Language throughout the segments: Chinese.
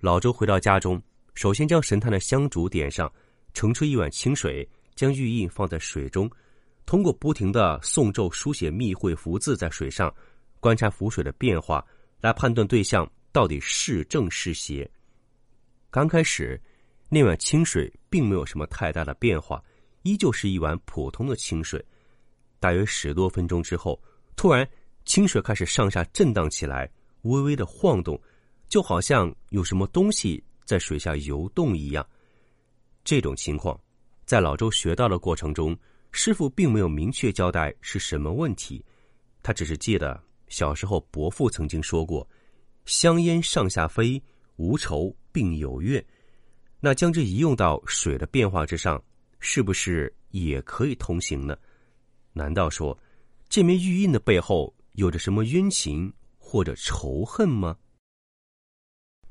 老周回到家中，首先将神坛的香烛点上，盛出一碗清水，将玉印放在水中，通过不停的诵咒、书写密会符字在水上，观察符水的变化，来判断对象到底是正是邪。刚开始，那碗清水并没有什么太大的变化，依旧是一碗普通的清水。大约十多分钟之后，突然清水开始上下震荡起来，微微的晃动。就好像有什么东西在水下游动一样。这种情况，在老周学到的过程中，师傅并没有明确交代是什么问题，他只是记得小时候伯父曾经说过：“香烟上下飞，无愁并有月。”那将之移用到水的变化之上，是不是也可以通行呢？难道说这枚玉印的背后有着什么冤情或者仇恨吗？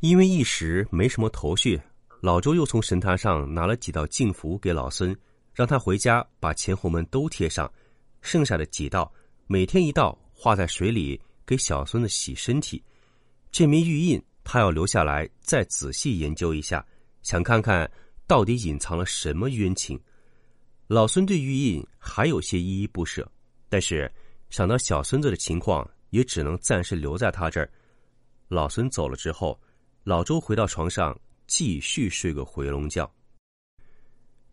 因为一时没什么头绪，老周又从神坛上拿了几道净符给老孙，让他回家把前后门都贴上，剩下的几道每天一道画在水里，给小孙子洗身体。这枚玉印他要留下来再仔细研究一下，想看看到底隐藏了什么冤情。老孙对玉印还有些依依不舍，但是想到小孙子的情况，也只能暂时留在他这儿。老孙走了之后。老周回到床上，继续睡个回笼觉。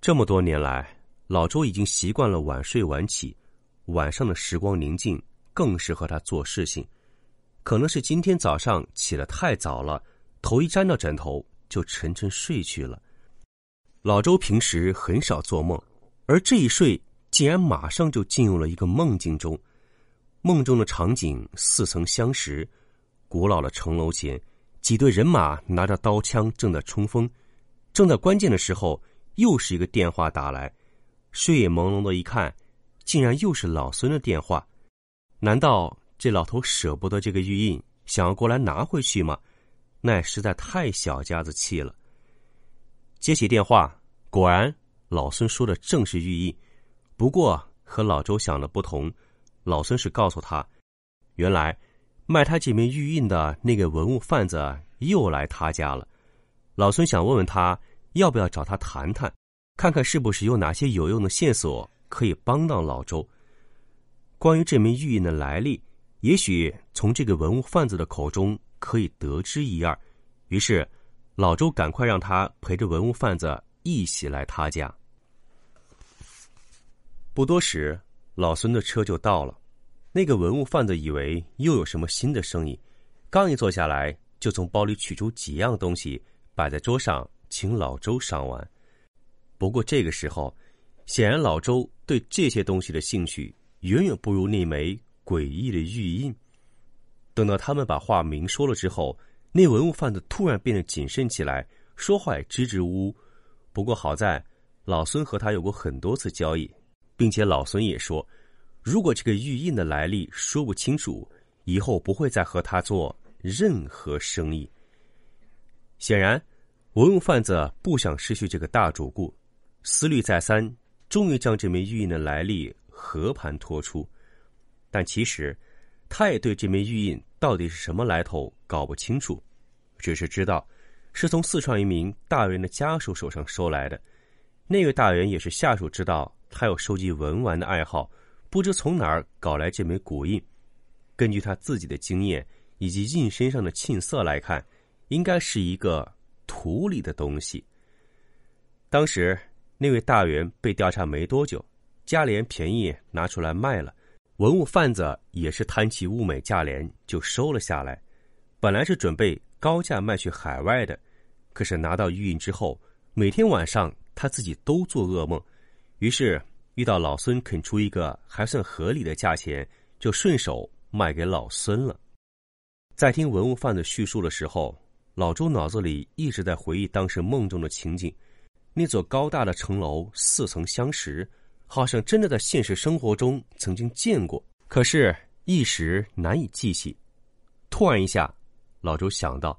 这么多年来，老周已经习惯了晚睡晚起，晚上的时光宁静，更适合他做事情。可能是今天早上起得太早了，头一沾到枕头就沉沉睡去了。老周平时很少做梦，而这一睡竟然马上就进入了一个梦境中。梦中的场景似曾相识，古老的城楼前。几队人马拿着刀枪正在冲锋，正在关键的时候，又是一个电话打来。睡眼朦胧的一看，竟然又是老孙的电话。难道这老头舍不得这个玉印，想要过来拿回去吗？那也实在太小家子气了。接起电话，果然老孙说的正是玉印。不过和老周想的不同，老孙是告诉他，原来。卖他这枚玉印的那个文物贩子又来他家了，老孙想问问他要不要找他谈谈，看看是不是有哪些有用的线索可以帮到老周。关于这枚玉印的来历，也许从这个文物贩子的口中可以得知一二。于是，老周赶快让他陪着文物贩子一起来他家。不多时，老孙的车就到了。那个文物贩子以为又有什么新的生意，刚一坐下来，就从包里取出几样东西摆在桌上，请老周赏玩。不过这个时候，显然老周对这些东西的兴趣远远不如那枚诡异的玉印。等到他们把话明说了之后，那文物贩子突然变得谨慎起来，说话也支支吾吾。不过好在老孙和他有过很多次交易，并且老孙也说。如果这个玉印的来历说不清楚，以后不会再和他做任何生意。显然，文物贩子不想失去这个大主顾，思虑再三，终于将这枚玉印的来历和盘托出。但其实，他也对这枚玉印到底是什么来头搞不清楚，只是知道是从四川一名大员的家属手上收来的。那位大员也是下属知道他有收集文玩的爱好。不知从哪儿搞来这枚古印，根据他自己的经验以及印身上的沁色来看，应该是一个土里的东西。当时那位大员被调查没多久，价廉便宜拿出来卖了，文物贩子也是贪其物美价廉就收了下来。本来是准备高价卖去海外的，可是拿到玉印之后，每天晚上他自己都做噩梦，于是。遇到老孙肯出一个还算合理的价钱，就顺手卖给老孙了。在听文物贩子叙述的时候，老周脑子里一直在回忆当时梦中的情景。那座高大的城楼似曾相识，好像真的在现实生活中曾经见过，可是，一时难以记起。突然一下，老周想到，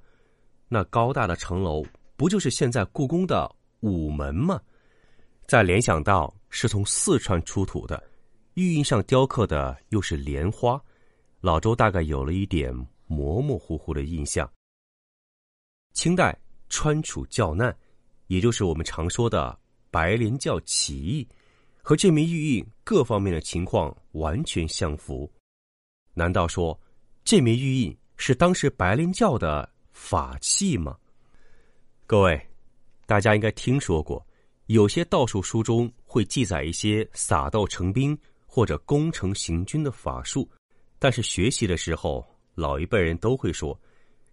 那高大的城楼不就是现在故宫的午门吗？再联想到是从四川出土的，玉印上雕刻的又是莲花，老周大概有了一点模模糊糊的印象。清代川楚教难。也就是我们常说的白莲教起义，和这枚玉印各方面的情况完全相符。难道说这枚玉印是当时白莲教的法器吗？各位，大家应该听说过，有些道术书中会记载一些撒豆成兵或者攻城行军的法术，但是学习的时候，老一辈人都会说，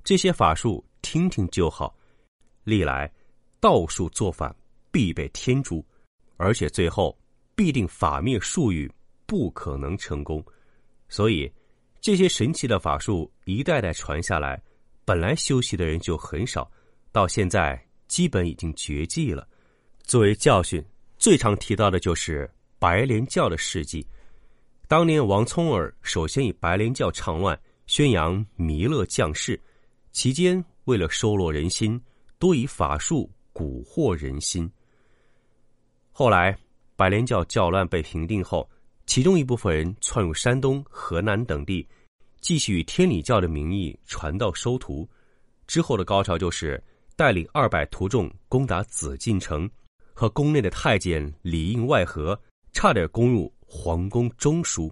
这些法术听听就好，历来。道术做法，必被天诛，而且最后必定法灭术语，不可能成功。所以，这些神奇的法术一代代传下来，本来修习的人就很少，到现在基本已经绝迹了。作为教训，最常提到的就是白莲教的事迹。当年王聪儿首先以白莲教倡乱，宣扬弥勒降世，期间为了收罗人心，多以法术。蛊惑人心。后来，白莲教教乱被平定后，其中一部分人窜入山东、河南等地，继续以天理教的名义传道收徒。之后的高潮就是带领二百徒众攻打紫禁城，和宫内的太监里应外合，差点攻入皇宫中枢。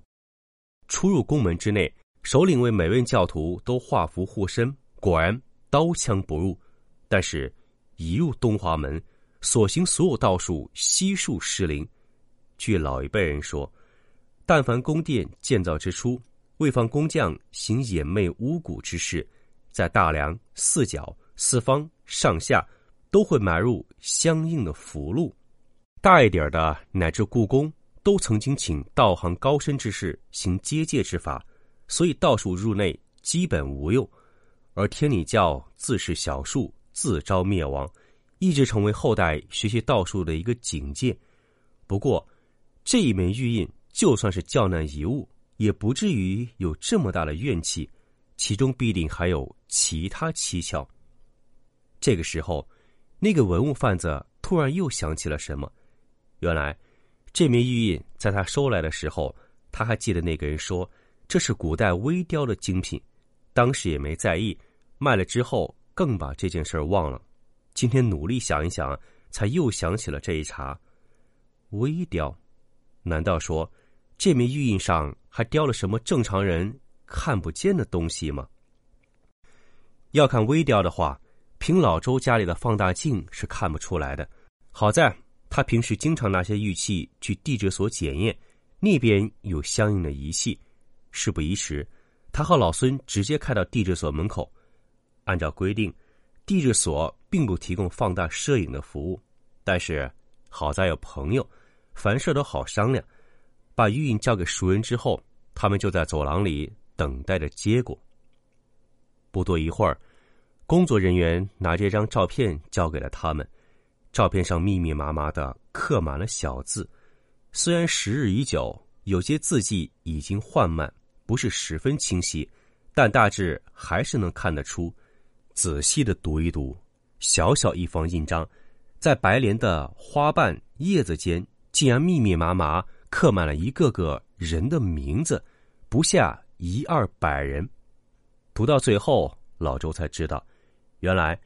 出入宫门之内，首领为每位教徒都画符护身，果然刀枪不入。但是。一入东华门，所行所有道术悉数失灵。据老一辈人说，但凡宫殿建造之初，为防工匠行掩媚巫蛊之事，在大梁四角、四方、上下都会埋入相应的符箓。大一点的，乃至故宫都曾经请道行高深之士行结界之法，所以道术入内基本无用。而天理教自是小数。自招灭亡，一直成为后代学习道术的一个警戒。不过，这一枚玉印就算是教难遗物，也不至于有这么大的怨气，其中必定还有其他蹊跷。这个时候，那个文物贩子突然又想起了什么。原来，这枚玉印在他收来的时候，他还记得那个人说这是古代微雕的精品，当时也没在意，卖了之后。更把这件事忘了。今天努力想一想，才又想起了这一茬。微雕，难道说这枚玉印上还雕了什么正常人看不见的东西吗？要看微雕的话，凭老周家里的放大镜是看不出来的。好在他平时经常拿些玉器去地质所检验，那边有相应的仪器。事不宜迟，他和老孙直接开到地质所门口。按照规定，地质所并不提供放大摄影的服务，但是好在有朋友，凡事都好商量。把玉印交给熟人之后，他们就在走廊里等待着结果。不多一会儿，工作人员拿这张照片交给了他们，照片上密密麻麻的刻满了小字，虽然时日已久，有些字迹已经缓慢，不是十分清晰，但大致还是能看得出。仔细的读一读，小小一方印章，在白莲的花瓣叶子间，竟然密密麻麻刻满了一个个人的名字，不下一二百人。读到最后，老周才知道，原来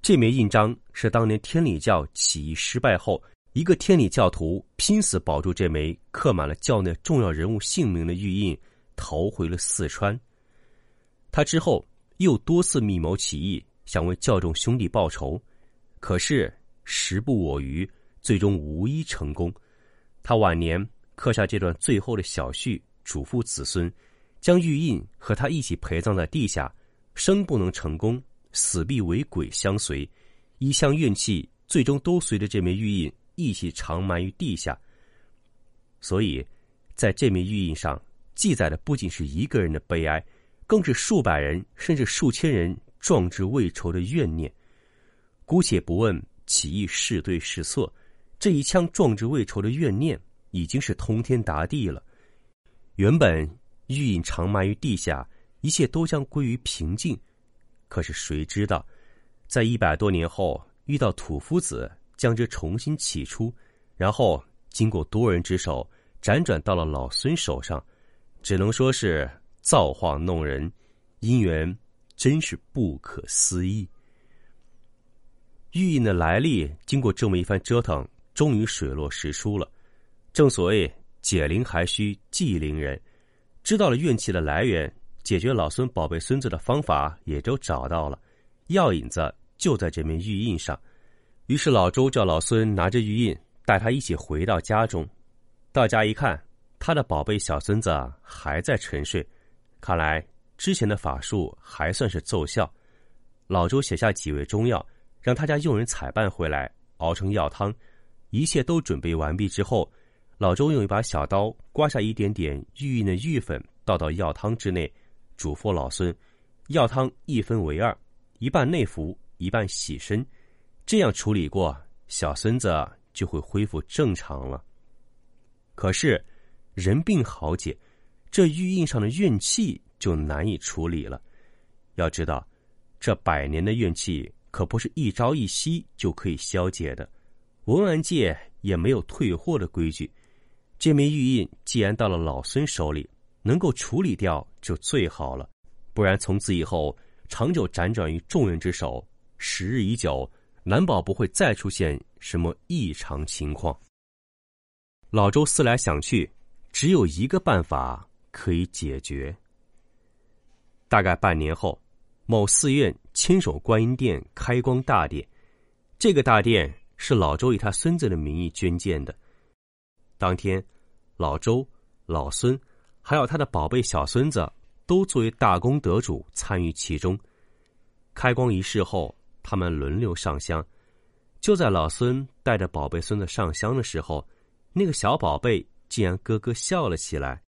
这枚印章是当年天理教起义失败后，一个天理教徒拼死保住这枚刻满了教内重要人物姓名的玉印，逃回了四川。他之后。又多次密谋起义，想为教众兄弟报仇，可是时不我与，最终无一成功。他晚年刻下这段最后的小序，嘱咐子孙，将玉印和他一起陪葬在地下，生不能成功，死必为鬼相随，一腔怨气最终都随着这枚玉印一起长埋于地下。所以，在这枚玉印上记载的不仅是一个人的悲哀。更是数百人甚至数千人壮志未酬的怨念。姑且不问起义是对是错，这一腔壮志未酬的怨念已经是通天达地了。原本玉印长埋于地下，一切都将归于平静。可是谁知道，在一百多年后，遇到土夫子将之重新起出，然后经过多人之手，辗转到了老孙手上，只能说是造化弄人，姻缘真是不可思议。玉印的来历，经过这么一番折腾，终于水落石出了。正所谓解铃还须系铃人，知道了怨气的来源。解决老孙宝贝孙子的方法也都找到了，药引子就在这面玉印上。于是老周叫老孙拿着玉印，带他一起回到家中。到家一看，他的宝贝小孙子还在沉睡，看来之前的法术还算是奏效。老周写下几味中药，让他家佣人采办回来，熬成药汤。一切都准备完毕之后，老周用一把小刀刮下一点点玉印的玉粉，倒到药汤之内。嘱咐老孙，药汤一分为二，一半内服，一半洗身。这样处理过，小孙子就会恢复正常了。可是，人病好解，这玉印上的怨气就难以处理了。要知道，这百年的怨气可不是一朝一夕就可以消解的。文玩界也没有退货的规矩。这枚玉印既然到了老孙手里。能够处理掉就最好了，不然从此以后长久辗转于众人之手，时日已久，难保不会再出现什么异常情况。老周思来想去，只有一个办法可以解决。大概半年后，某寺院千手观音殿开光大典，这个大殿是老周以他孙子的名义捐建的。当天，老周、老孙。还有他的宝贝小孙子，都作为大功得主参与其中。开光仪式后，他们轮流上香。就在老孙带着宝贝孙子上香的时候，那个小宝贝竟然咯咯笑了起来。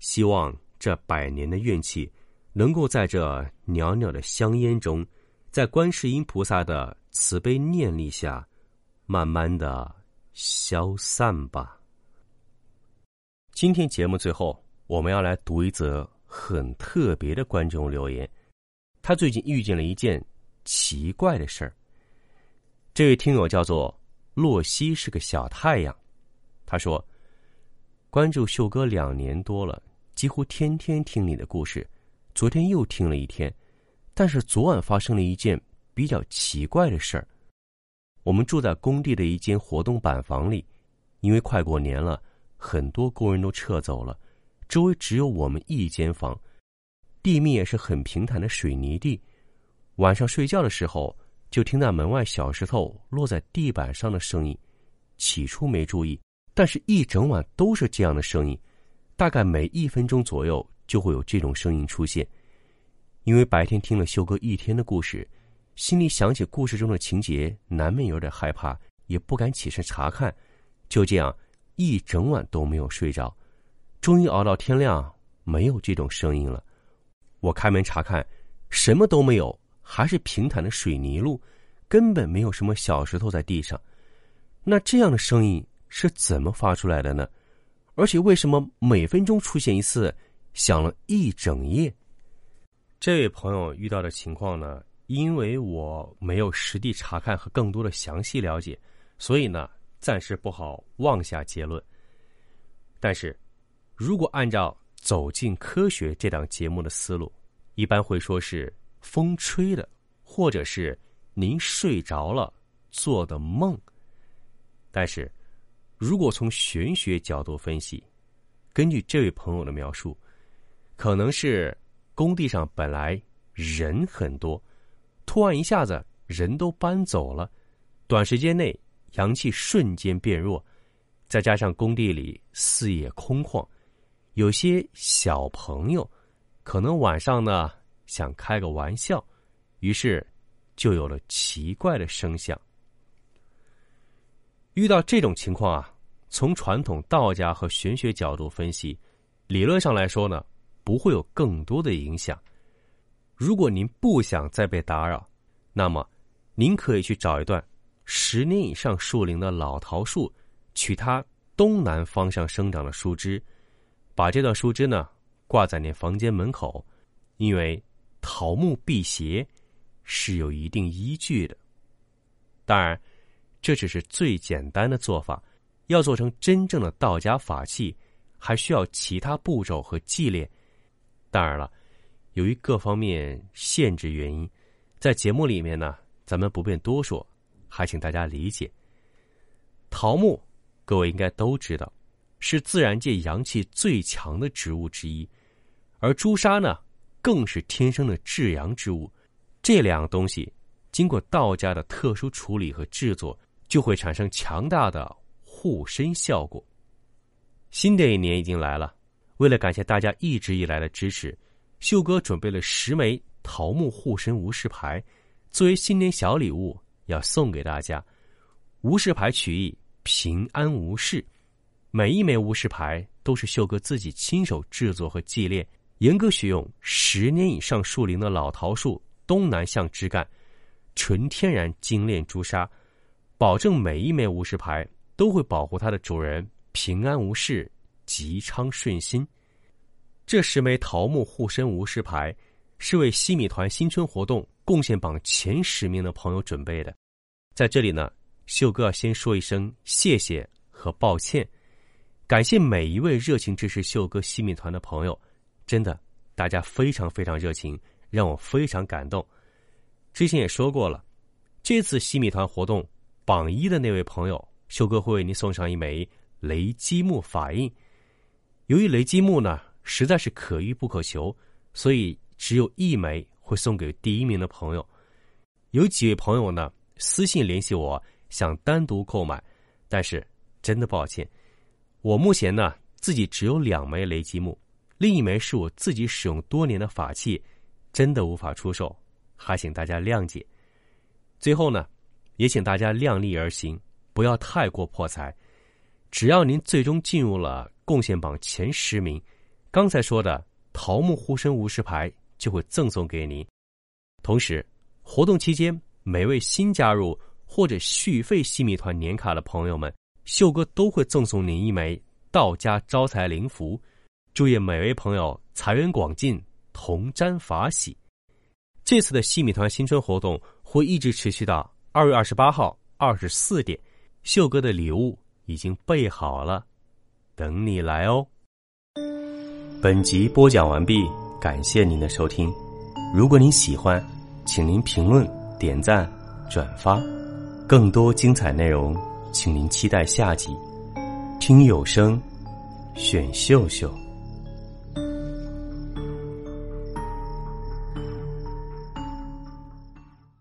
希望这百年的怨气，能够在这袅袅的香烟中，在观世音菩萨的慈悲念力下，慢慢的消散吧。今天节目最后，我们要来读一则很特别的观众留言。他最近遇见了一件奇怪的事儿。这位听友叫做洛西，是个小太阳。他说：“关注秀哥两年多了，几乎天天听你的故事。昨天又听了一天，但是昨晚发生了一件比较奇怪的事儿。我们住在工地的一间活动板房里，因为快过年了。”很多工人都撤走了，周围只有我们一间房，地面也是很平坦的水泥地。晚上睡觉的时候，就听到门外小石头落在地板上的声音。起初没注意，但是一整晚都是这样的声音，大概每一分钟左右就会有这种声音出现。因为白天听了修哥一天的故事，心里想起故事中的情节，难免有点害怕，也不敢起身查看。就这样。一整晚都没有睡着，终于熬到天亮，没有这种声音了。我开门查看，什么都没有，还是平坦的水泥路，根本没有什么小石头在地上。那这样的声音是怎么发出来的呢？而且为什么每分钟出现一次，响了一整夜？这位朋友遇到的情况呢？因为我没有实地查看和更多的详细了解，所以呢。暂时不好妄下结论。但是，如果按照《走进科学》这档节目的思路，一般会说是风吹的，或者是您睡着了做的梦。但是，如果从玄学角度分析，根据这位朋友的描述，可能是工地上本来人很多，突然一下子人都搬走了，短时间内。阳气瞬间变弱，再加上工地里四野空旷，有些小朋友可能晚上呢想开个玩笑，于是就有了奇怪的声响。遇到这种情况啊，从传统道家和玄学角度分析，理论上来说呢，不会有更多的影响。如果您不想再被打扰，那么您可以去找一段十年以上树龄的老桃树，取它东南方向生长的树枝，把这段树枝呢挂在您房间门口，因为桃木辟邪是有一定依据的。当然，这只是最简单的做法，要做成真正的道家法器，还需要其他步骤和纪练。当然了，由于各方面限制原因，在节目里面呢，咱们不便多说，还请大家理解。桃木，各位应该都知道，是自然界阳气最强的植物之一，而朱砂呢，更是天生的至阳之物。这两样东西。经过道家的特殊处理和制作，就会产生强大的护身效果。新的一年已经来了，为了感谢大家一直以来的支持，秀哥准备了十枚桃木护身无事牌，作为新年小礼物要送给大家。无事牌取意平安无事，每一枚无事牌都是秀哥自己亲手制作和祭炼，严格选用十年以上树龄的老桃树东南向枝干。纯天然精炼朱砂，保证每一枚无事牌都会保护它的主人平安无事、吉昌顺心。这十枚桃木护身无事牌是为西米团新春活动贡献榜前十名的朋友准备的。在这里呢，秀哥要先说一声谢谢和抱歉，感谢每一位热情支持秀哥西米团的朋友，真的，大家非常非常热情，让我非常感动。之前也说过了，这次西米团活动榜一的那位朋友，秀哥会为您送上一枚雷击木法印。由于雷击木呢实在是可遇不可求，所以只有一枚会送给第一名的朋友。有几位朋友呢私信联系我，想单独购买，但是真的抱歉，我目前呢自己只有两枚雷击木，另一枚是我自己使用多年的法器，真的无法出售。还请大家谅解。最后呢，也请大家量力而行，不要太过破财。只要您最终进入了贡献榜前十名，刚才说的桃木护身无事牌就会赠送给您。同时，活动期间每位新加入或者续费西米团年卡的朋友们，秀哥都会赠送您一枚道家招财灵符。祝愿每位朋友财源广进，同沾法喜。这次的西米团新春活动会一直持续到二月二十八号二十四点，秀哥的礼物已经备好了，等你来哦。本集播讲完毕，感谢您的收听。如果您喜欢，请您评论、点赞、转发。更多精彩内容，请您期待下集。听有声，选秀秀。